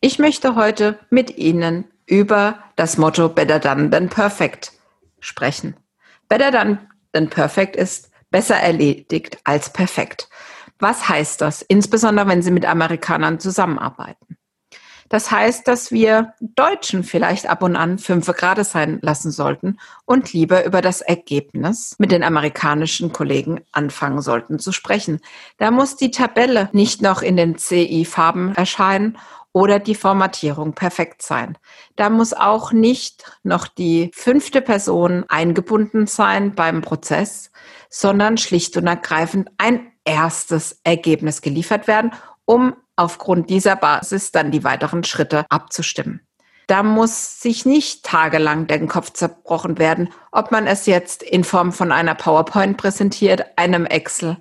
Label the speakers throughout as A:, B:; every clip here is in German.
A: Ich möchte heute mit Ihnen über das Motto Better Done Than Perfect sprechen. Better Done Than Perfect ist besser erledigt als perfekt. Was heißt das? Insbesondere wenn Sie mit Amerikanern zusammenarbeiten. Das heißt, dass wir Deutschen vielleicht ab und an fünf Grade sein lassen sollten und lieber über das Ergebnis mit den amerikanischen Kollegen anfangen sollten zu sprechen. Da muss die Tabelle nicht noch in den CI-Farben erscheinen oder die Formatierung perfekt sein. Da muss auch nicht noch die fünfte Person eingebunden sein beim Prozess, sondern schlicht und ergreifend ein erstes Ergebnis geliefert werden, um aufgrund dieser Basis dann die weiteren Schritte abzustimmen. Da muss sich nicht tagelang den Kopf zerbrochen werden, ob man es jetzt in Form von einer PowerPoint präsentiert, einem Excel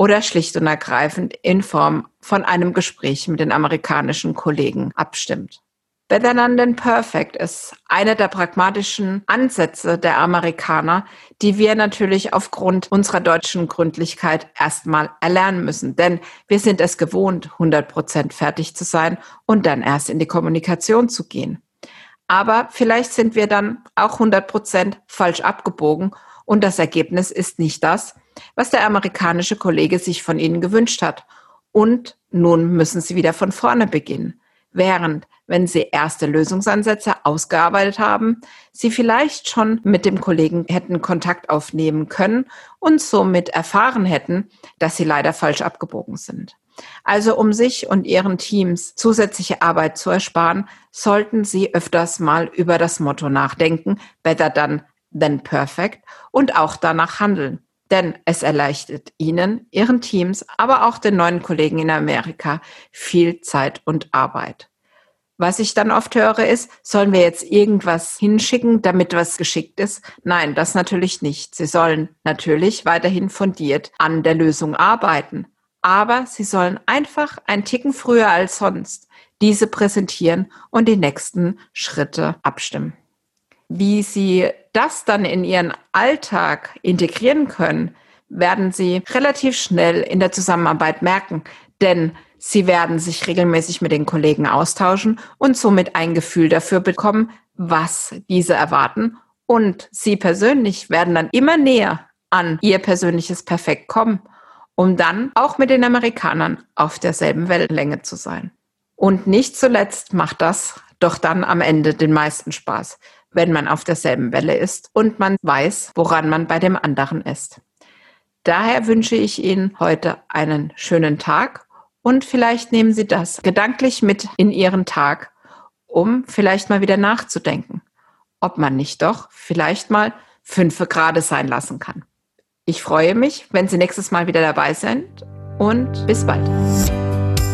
A: oder schlicht und ergreifend in Form von einem Gespräch mit den amerikanischen Kollegen abstimmt. Better Than Perfect ist einer der pragmatischen Ansätze der Amerikaner, die wir natürlich aufgrund unserer deutschen Gründlichkeit erstmal erlernen müssen. Denn wir sind es gewohnt, 100 Prozent fertig zu sein und dann erst in die Kommunikation zu gehen. Aber vielleicht sind wir dann auch 100 Prozent falsch abgebogen und das Ergebnis ist nicht das, was der amerikanische Kollege sich von Ihnen gewünscht hat. Und nun müssen Sie wieder von vorne beginnen. Während wenn Sie erste Lösungsansätze ausgearbeitet haben, Sie vielleicht schon mit dem Kollegen hätten Kontakt aufnehmen können und somit erfahren hätten, dass Sie leider falsch abgebogen sind. Also um sich und Ihren Teams zusätzliche Arbeit zu ersparen, sollten Sie öfters mal über das Motto nachdenken, better done than perfect und auch danach handeln. Denn es erleichtert Ihnen, Ihren Teams, aber auch den neuen Kollegen in Amerika viel Zeit und Arbeit. Was ich dann oft höre ist, sollen wir jetzt irgendwas hinschicken, damit was geschickt ist? Nein, das natürlich nicht. Sie sollen natürlich weiterhin fundiert an der Lösung arbeiten. Aber sie sollen einfach ein Ticken früher als sonst diese präsentieren und die nächsten Schritte abstimmen. Wie Sie das dann in Ihren Alltag integrieren können, werden Sie relativ schnell in der Zusammenarbeit merken. Denn Sie werden sich regelmäßig mit den Kollegen austauschen und somit ein Gefühl dafür bekommen, was diese erwarten. Und Sie persönlich werden dann immer näher an Ihr persönliches Perfekt kommen, um dann auch mit den Amerikanern auf derselben Wellenlänge zu sein. Und nicht zuletzt macht das doch dann am Ende den meisten Spaß, wenn man auf derselben Welle ist und man weiß, woran man bei dem anderen ist. Daher wünsche ich Ihnen heute einen schönen Tag und vielleicht nehmen Sie das gedanklich mit in Ihren Tag, um vielleicht mal wieder nachzudenken, ob man nicht doch vielleicht mal fünf Grade sein lassen kann. Ich freue mich, wenn Sie nächstes Mal wieder dabei sind und bis bald.